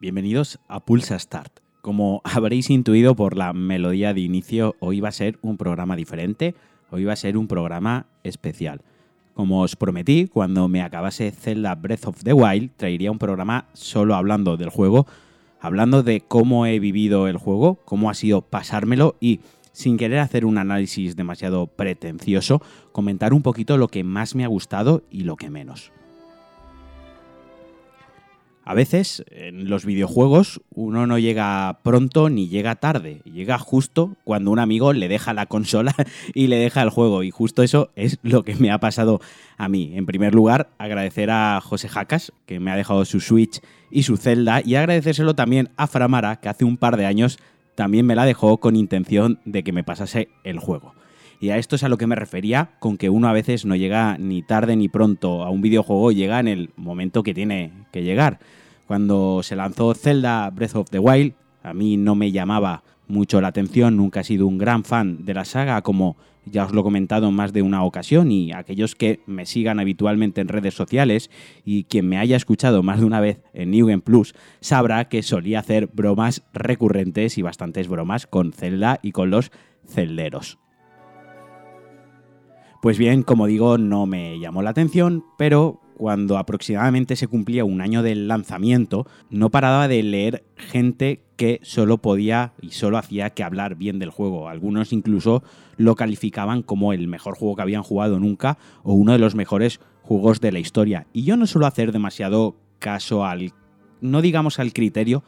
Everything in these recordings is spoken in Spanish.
Bienvenidos a Pulsa Start. Como habréis intuido por la melodía de inicio, hoy va a ser un programa diferente, hoy va a ser un programa especial. Como os prometí, cuando me acabase Zelda Breath of the Wild, traería un programa solo hablando del juego, hablando de cómo he vivido el juego, cómo ha sido pasármelo y, sin querer hacer un análisis demasiado pretencioso, comentar un poquito lo que más me ha gustado y lo que menos. A veces en los videojuegos uno no llega pronto ni llega tarde, llega justo cuando un amigo le deja la consola y le deja el juego y justo eso es lo que me ha pasado a mí. En primer lugar, agradecer a José Jacas que me ha dejado su Switch y su Zelda y agradecérselo también a Framara que hace un par de años también me la dejó con intención de que me pasase el juego. Y a esto es a lo que me refería con que uno a veces no llega ni tarde ni pronto a un videojuego, llega en el momento que tiene que llegar. Cuando se lanzó Zelda Breath of the Wild, a mí no me llamaba mucho la atención, nunca he sido un gran fan de la saga, como ya os lo he comentado en más de una ocasión, y aquellos que me sigan habitualmente en redes sociales y quien me haya escuchado más de una vez en New Game Plus sabrá que solía hacer bromas recurrentes y bastantes bromas con Zelda y con los celderos. Pues bien, como digo, no me llamó la atención, pero cuando aproximadamente se cumplía un año del lanzamiento, no paraba de leer gente que solo podía y solo hacía que hablar bien del juego. Algunos incluso lo calificaban como el mejor juego que habían jugado nunca o uno de los mejores juegos de la historia. Y yo no suelo hacer demasiado caso al, no digamos al criterio,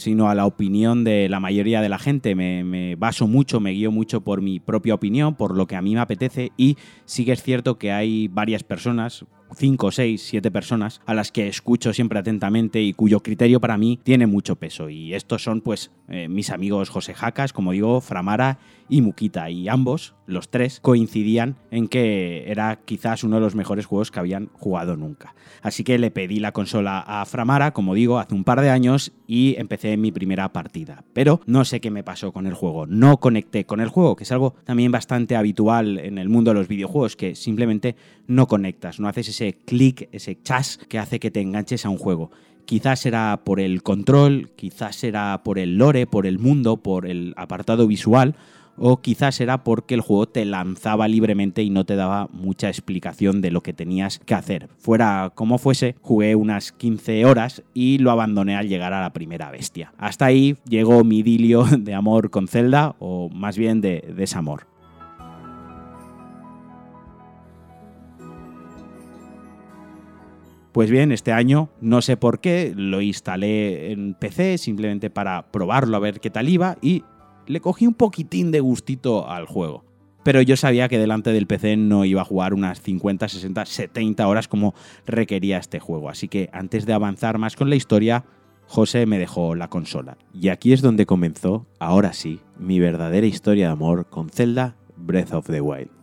sino a la opinión de la mayoría de la gente. Me, baso mucho, me guío mucho por mi propia opinión, por lo que a mí me apetece y sí que es cierto que hay varias personas, 5, 6, 7 personas a las que escucho siempre atentamente y cuyo criterio para mí tiene mucho peso. Y estos son pues eh, mis amigos José Jacas, como digo, Framara y Muquita. Y ambos, los tres, coincidían en que era quizás uno de los mejores juegos que habían jugado nunca. Así que le pedí la consola a Framara, como digo, hace un par de años y empecé mi primera partida. Pero no sé qué me pasó con el juego. No conecté con el juego, que es algo también bastante habitual en el mundo de los videojuegos, que simplemente no conectas, no haces ese clic, ese chas que hace que te enganches a un juego. Quizás era por el control, quizás era por el lore, por el mundo, por el apartado visual, o quizás era porque el juego te lanzaba libremente y no te daba mucha explicación de lo que tenías que hacer. Fuera como fuese, jugué unas 15 horas y lo abandoné al llegar a la primera bestia. Hasta ahí llegó mi idilio de amor con Zelda, o más bien de desamor. Pues bien, este año, no sé por qué, lo instalé en PC simplemente para probarlo a ver qué tal iba y le cogí un poquitín de gustito al juego. Pero yo sabía que delante del PC no iba a jugar unas 50, 60, 70 horas como requería este juego. Así que antes de avanzar más con la historia, José me dejó la consola. Y aquí es donde comenzó, ahora sí, mi verdadera historia de amor con Zelda Breath of the Wild.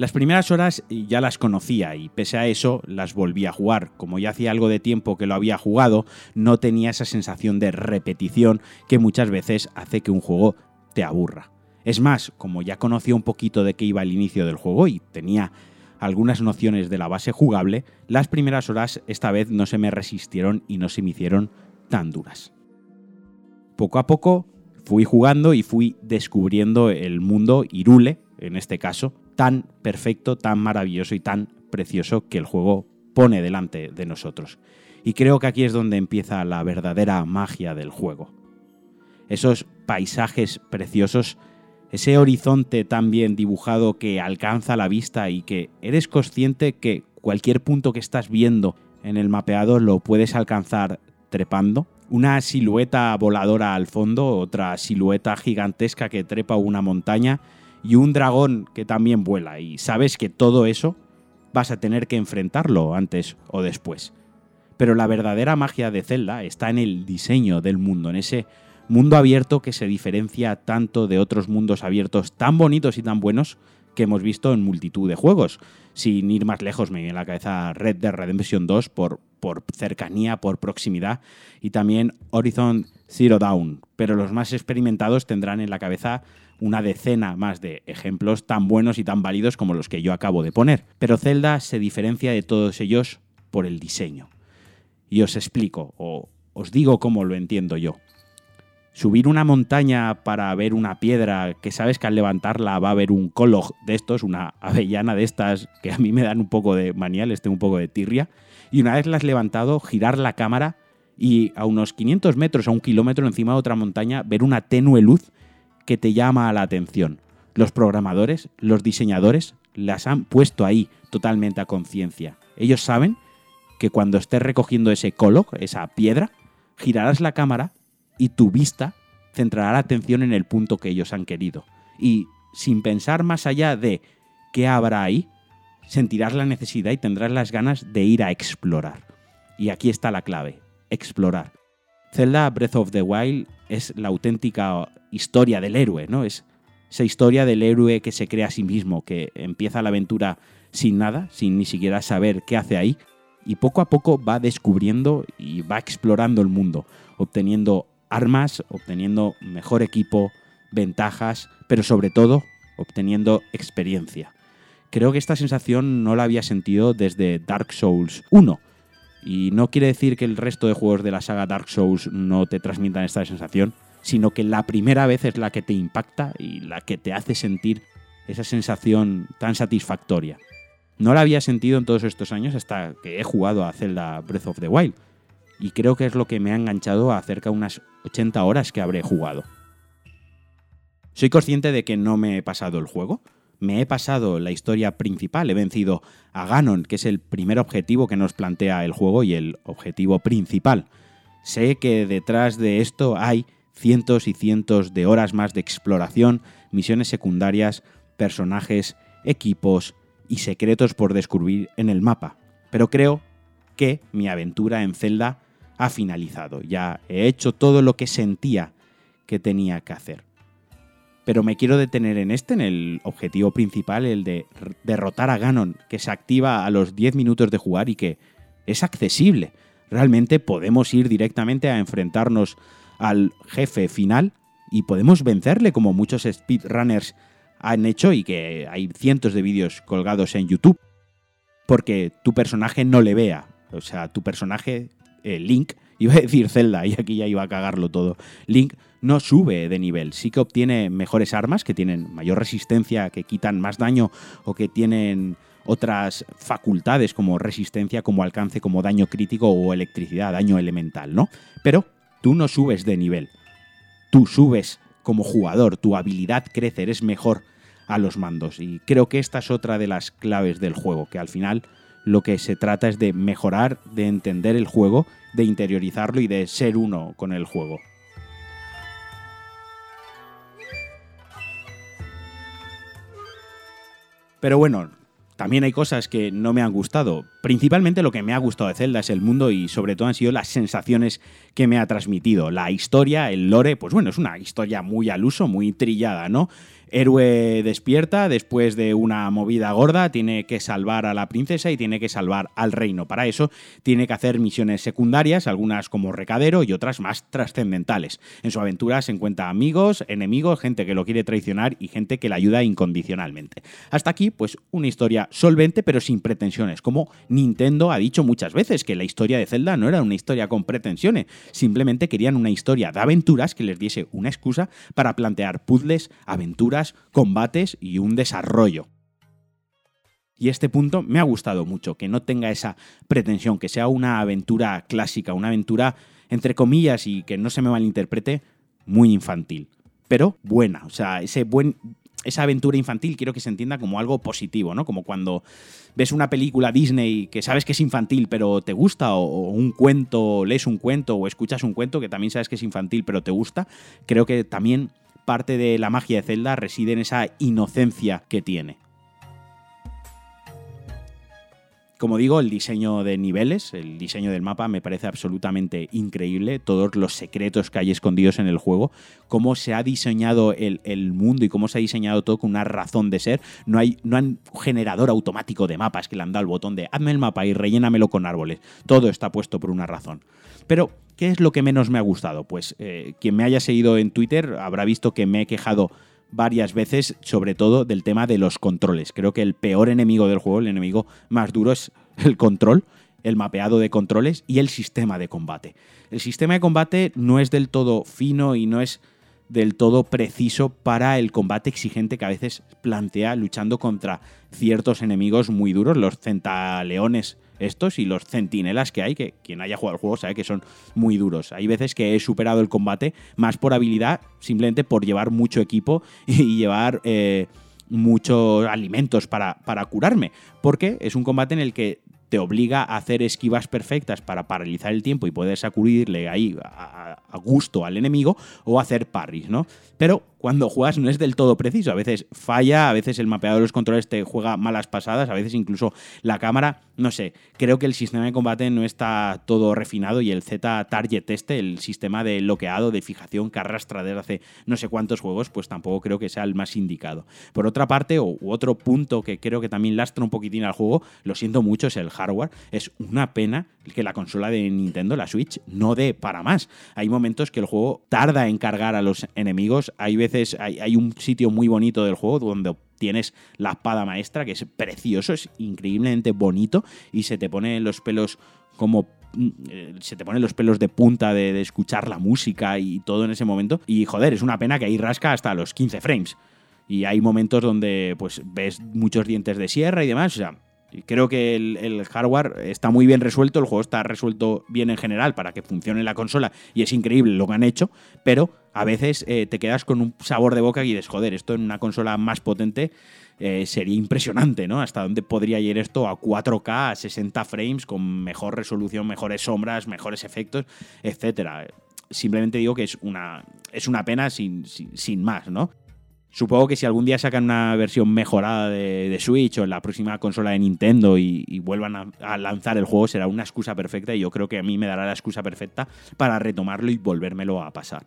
Las primeras horas ya las conocía y pese a eso las volví a jugar. Como ya hacía algo de tiempo que lo había jugado, no tenía esa sensación de repetición que muchas veces hace que un juego te aburra. Es más, como ya conocía un poquito de qué iba el inicio del juego y tenía algunas nociones de la base jugable, las primeras horas esta vez no se me resistieron y no se me hicieron tan duras. Poco a poco fui jugando y fui descubriendo el mundo Irule, en este caso, tan perfecto, tan maravilloso y tan precioso que el juego pone delante de nosotros. Y creo que aquí es donde empieza la verdadera magia del juego. Esos paisajes preciosos, ese horizonte tan bien dibujado que alcanza la vista y que eres consciente que cualquier punto que estás viendo en el mapeado lo puedes alcanzar trepando. Una silueta voladora al fondo, otra silueta gigantesca que trepa una montaña y un dragón que también vuela y sabes que todo eso vas a tener que enfrentarlo antes o después. Pero la verdadera magia de Zelda está en el diseño del mundo, en ese mundo abierto que se diferencia tanto de otros mundos abiertos tan bonitos y tan buenos que hemos visto en multitud de juegos. Sin ir más lejos, me viene a la cabeza Red Dead Redemption 2 por, por cercanía, por proximidad, y también Horizon Zero Dawn. Pero los más experimentados tendrán en la cabeza una decena más de ejemplos tan buenos y tan válidos como los que yo acabo de poner. Pero Zelda se diferencia de todos ellos por el diseño. Y os explico, o os digo cómo lo entiendo yo. Subir una montaña para ver una piedra que sabes que al levantarla va a haber un colog de estos, una avellana de estas que a mí me dan un poco de manía, les tengo un poco de tirria. Y una vez la has levantado, girar la cámara y a unos 500 metros, a un kilómetro encima de otra montaña, ver una tenue luz que te llama la atención. Los programadores, los diseñadores, las han puesto ahí totalmente a conciencia. Ellos saben que cuando estés recogiendo ese colog, esa piedra, girarás la cámara y tu vista centrará la atención en el punto que ellos han querido. Y sin pensar más allá de qué habrá ahí, sentirás la necesidad y tendrás las ganas de ir a explorar. Y aquí está la clave explorar. Zelda Breath of the Wild es la auténtica historia del héroe, ¿no? Es esa historia del héroe que se crea a sí mismo, que empieza la aventura sin nada, sin ni siquiera saber qué hace ahí, y poco a poco va descubriendo y va explorando el mundo, obteniendo armas, obteniendo mejor equipo, ventajas, pero sobre todo obteniendo experiencia. Creo que esta sensación no la había sentido desde Dark Souls 1, y no quiere decir que el resto de juegos de la saga Dark Souls no te transmitan esta sensación, sino que la primera vez es la que te impacta y la que te hace sentir esa sensación tan satisfactoria. No la había sentido en todos estos años hasta que he jugado a Zelda Breath of the Wild, y creo que es lo que me ha enganchado a cerca de unas 80 horas que habré jugado. Soy consciente de que no me he pasado el juego, me he pasado la historia principal, he vencido a Ganon, que es el primer objetivo que nos plantea el juego y el objetivo principal. Sé que detrás de esto hay cientos y cientos de horas más de exploración, misiones secundarias, personajes, equipos y secretos por descubrir en el mapa. Pero creo que mi aventura en Zelda ha finalizado. Ya he hecho todo lo que sentía que tenía que hacer pero me quiero detener en este, en el objetivo principal, el de derrotar a Ganon, que se activa a los 10 minutos de jugar y que es accesible. Realmente podemos ir directamente a enfrentarnos al jefe final y podemos vencerle como muchos speedrunners han hecho y que hay cientos de vídeos colgados en YouTube. Porque tu personaje no le vea. O sea, tu personaje, eh, Link, iba a decir Zelda y aquí ya iba a cagarlo todo. Link no sube de nivel. Sí que obtiene mejores armas que tienen mayor resistencia, que quitan más daño o que tienen otras facultades como resistencia, como alcance, como daño crítico o electricidad, daño elemental, ¿no? Pero tú no subes de nivel. Tú subes como jugador, tu habilidad crece, eres mejor a los mandos. Y creo que esta es otra de las claves del juego, que al final lo que se trata es de mejorar, de entender el juego, de interiorizarlo y de ser uno con el juego. Pero bueno, también hay cosas que no me han gustado. Principalmente lo que me ha gustado de Zelda es el mundo y sobre todo han sido las sensaciones que me ha transmitido. La historia, el lore, pues bueno, es una historia muy al uso, muy trillada, ¿no? Héroe despierta después de una movida gorda, tiene que salvar a la princesa y tiene que salvar al reino. Para eso tiene que hacer misiones secundarias, algunas como recadero y otras más trascendentales. En su aventura se encuentra amigos, enemigos, gente que lo quiere traicionar y gente que le ayuda incondicionalmente. Hasta aquí, pues una historia solvente pero sin pretensiones, como Nintendo ha dicho muchas veces que la historia de Zelda no era una historia con pretensiones, simplemente querían una historia de aventuras que les diese una excusa para plantear puzzles, aventuras, combates y un desarrollo. Y este punto me ha gustado mucho, que no tenga esa pretensión, que sea una aventura clásica, una aventura entre comillas y que no se me malinterprete, muy infantil, pero buena, o sea, ese buen esa aventura infantil quiero que se entienda como algo positivo, ¿no? Como cuando ves una película Disney que sabes que es infantil pero te gusta, o, un cuento, lees un cuento o escuchas un cuento que también sabes que es infantil pero te gusta, creo que también parte de la magia de Zelda reside en esa inocencia que tiene. Como digo, el diseño de niveles, el diseño del mapa me parece absolutamente increíble. Todos los secretos que hay escondidos en el juego, cómo se ha diseñado el, mundo y cómo se ha diseñado todo con una razón de ser. No hay, no generador automático de mapas que le han dado el botón de hazme el mapa y rellénamelo con árboles. Todo está puesto por una razón. Pero, ¿qué es lo que menos me ha gustado? Pues eh, quien me haya seguido en Twitter habrá visto que me he quejado varias veces, sobre todo del tema de los controles. Creo que el peor enemigo del juego, el enemigo más duro es el control, el mapeado de controles y el sistema de combate. El sistema de combate no es del todo fino y no es del todo preciso para el combate exigente que a veces plantea luchando contra ciertos enemigos muy duros, los centaleones estos y los centinelas que hay, que quien haya jugado el juego sabe que son muy duros. Hay veces que he superado el combate más por habilidad, simplemente por llevar mucho equipo y llevar eh, muchos alimentos para, para curarme, porque es un combate en el que te obliga a hacer esquivas perfectas para paralizar el tiempo y poder sacudirle ahí a, gusto al enemigo o hacer parries, ¿no? Pero cuando juegas no es del todo preciso, a veces falla, a veces el mapeado de los controles te juega malas pasadas, a veces incluso la cámara, no sé, creo que el sistema de combate no está todo refinado y el Z Target este, el sistema de bloqueado, de fijación que arrastra desde hace no sé cuántos juegos, pues tampoco creo que sea el más indicado. Por otra parte, o otro punto que creo que también lastra un poquitín al juego, lo siento mucho, es el hardware. Es una pena que la consola de Nintendo, la Switch, no dé para más. Hay momentos que el juego tarda en cargar a los enemigos. Hay veces, hay, un sitio muy bonito del juego donde tienes la espada maestra, que es precioso, es increíblemente bonito y se te ponen los pelos como mm, eh, se te ponen los pelos de punta de, de, escuchar la música y todo en ese momento. Y joder, es una pena que ahí rasca hasta los 15 frames. Y hay momentos donde pues ves muchos dientes de sierra y demás. O sea, Creo que el, hardware está muy bien resuelto, el juego está resuelto bien en general para que funcione la consola y es increíble lo que han hecho, pero a veces eh, te quedas con un sabor de boca y dices, joder, esto en una consola más potente eh, sería impresionante, ¿no? Hasta dónde podría ir esto a 4K, a 60 frames, con mejor resolución, mejores sombras, mejores efectos, etcétera. Simplemente digo que es una, es una pena sin, sin más, ¿no? Supongo que si algún día sacan una versión mejorada de, Switch o la próxima consola de Nintendo y, vuelvan a, lanzar el juego, será una excusa perfecta y yo creo que a mí me dará la excusa perfecta para retomarlo y volvérmelo a pasar.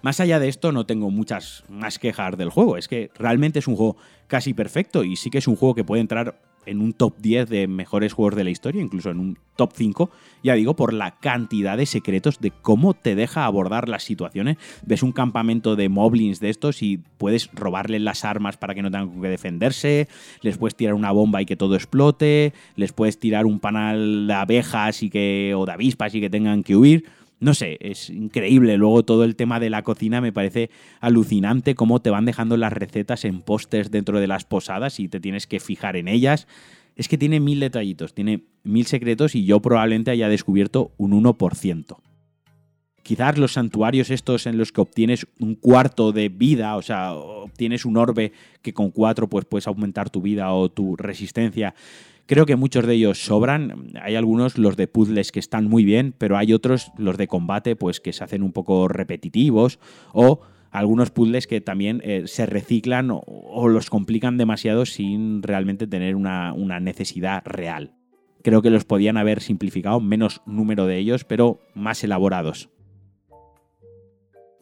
Más allá de esto, no tengo muchas más quejas del juego. Es que realmente es un juego casi perfecto y sí que es un juego que puede entrar en un top 10 de mejores juegos de la historia, incluso en un top 5, ya digo, por la cantidad de secretos de cómo te deja abordar las situaciones. Ves un campamento de moblins de estos y puedes robarles las armas para que no tengan que defenderse, les puedes tirar una bomba y que todo explote, les puedes tirar un panal de abejas y que, o de avispas y que tengan que huir no sé, es increíble. Luego todo el tema de la cocina me parece alucinante cómo te van dejando las recetas en pósters dentro de las posadas y te tienes que fijar en ellas. Es que tiene mil detallitos, tiene mil secretos y yo probablemente haya descubierto un 1%. Quizás los santuarios estos en los que obtienes un cuarto de vida, o sea, obtienes un orbe que con cuatro pues puedes aumentar tu vida o tu resistencia, Creo que muchos de ellos sobran. Hay algunos, los de puzzles, que están muy bien, pero hay otros, los de combate, pues que se hacen un poco repetitivos o algunos puzzles que también eh, se reciclan o, los complican demasiado sin realmente tener una, una, necesidad real. Creo que los podían haber simplificado, menos número de ellos, pero más elaborados.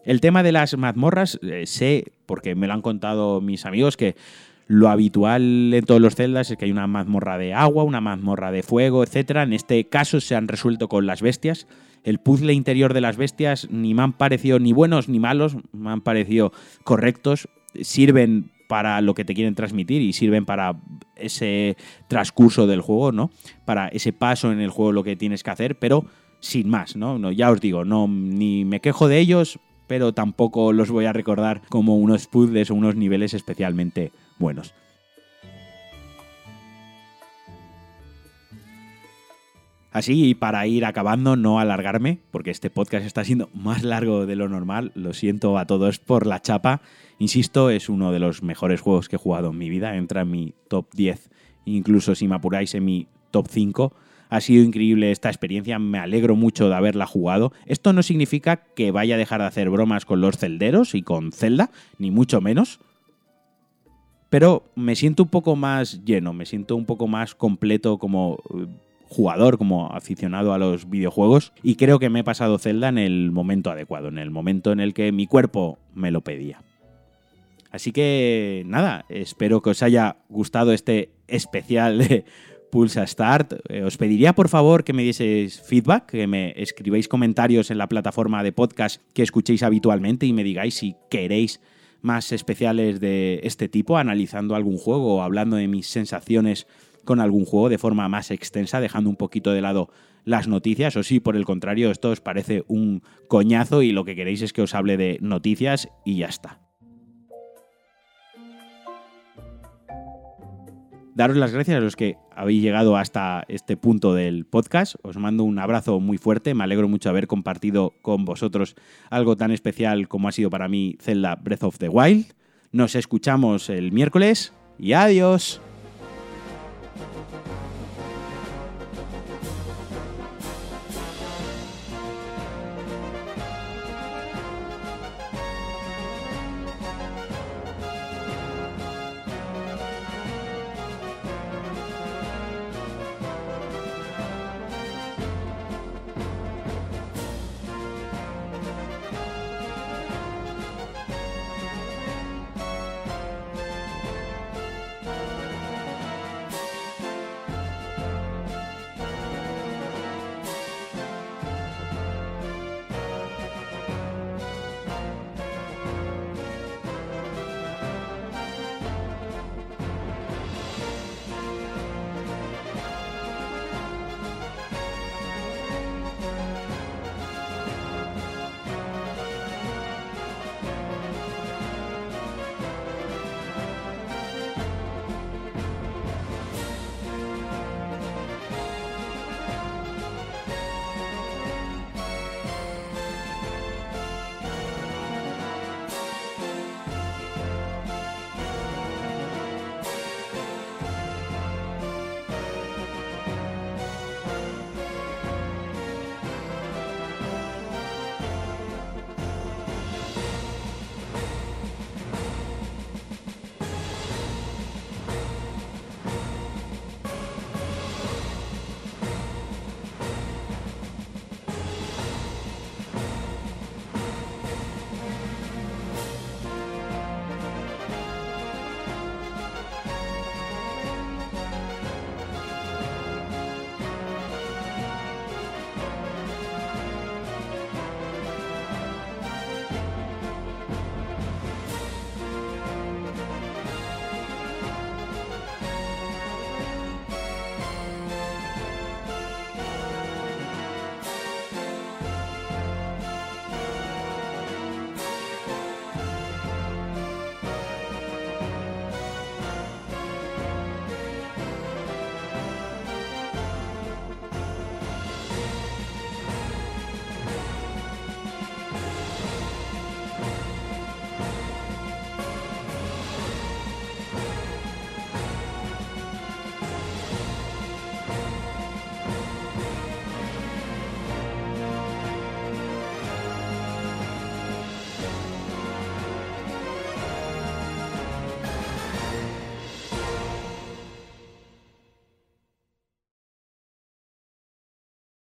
El tema de las mazmorras, eh, sé, porque me lo han contado mis amigos, que lo habitual en todos los celdas es que hay una mazmorra de agua, una mazmorra de fuego, etc. En este caso se han resuelto con las bestias. El puzzle interior de las bestias ni me han parecido ni buenos ni malos, me han parecido correctos. Sirven para lo que te quieren transmitir y sirven para ese transcurso del juego, ¿no? Para ese paso en el juego lo que tienes que hacer, pero sin más, ¿no? ya os digo, no ni me quejo de ellos, pero tampoco los voy a recordar como unos puzzles o unos niveles especialmente buenos. Así, y para ir acabando, no alargarme, porque este podcast está siendo más largo de lo normal, lo siento a todos por la chapa. Insisto, es uno de los mejores juegos que he jugado en mi vida, entra en mi top 10, incluso si me apuráis en mi top 5. Ha sido increíble esta experiencia, me alegro mucho de haberla jugado. Esto no significa que vaya a dejar de hacer bromas con los celderos y con Zelda, ni mucho menos pero me siento un poco más lleno, me siento un poco más completo como eh, jugador, como aficionado a los videojuegos y creo que me he pasado Zelda en el momento adecuado, en el momento en el que mi cuerpo me lo pedía. Así que nada, espero que os haya gustado este especial de pulsa Start. Eh, os pediría por favor que me dieseis feedback, que me escribáis comentarios en la plataforma de podcast que escuchéis habitualmente y me digáis si queréis más especiales de este tipo, analizando algún juego o hablando de mis sensaciones con algún juego de forma más extensa, dejando un poquito de lado las noticias, o si por el contrario esto os parece un coñazo y lo que queréis es que os hable de noticias y ya está. Daros las gracias a los que habéis llegado hasta este punto del podcast. Os mando un abrazo muy fuerte. Me alegro mucho haber compartido con vosotros algo tan especial como ha sido para mí Zelda Breath of the Wild. Nos escuchamos el miércoles y adiós.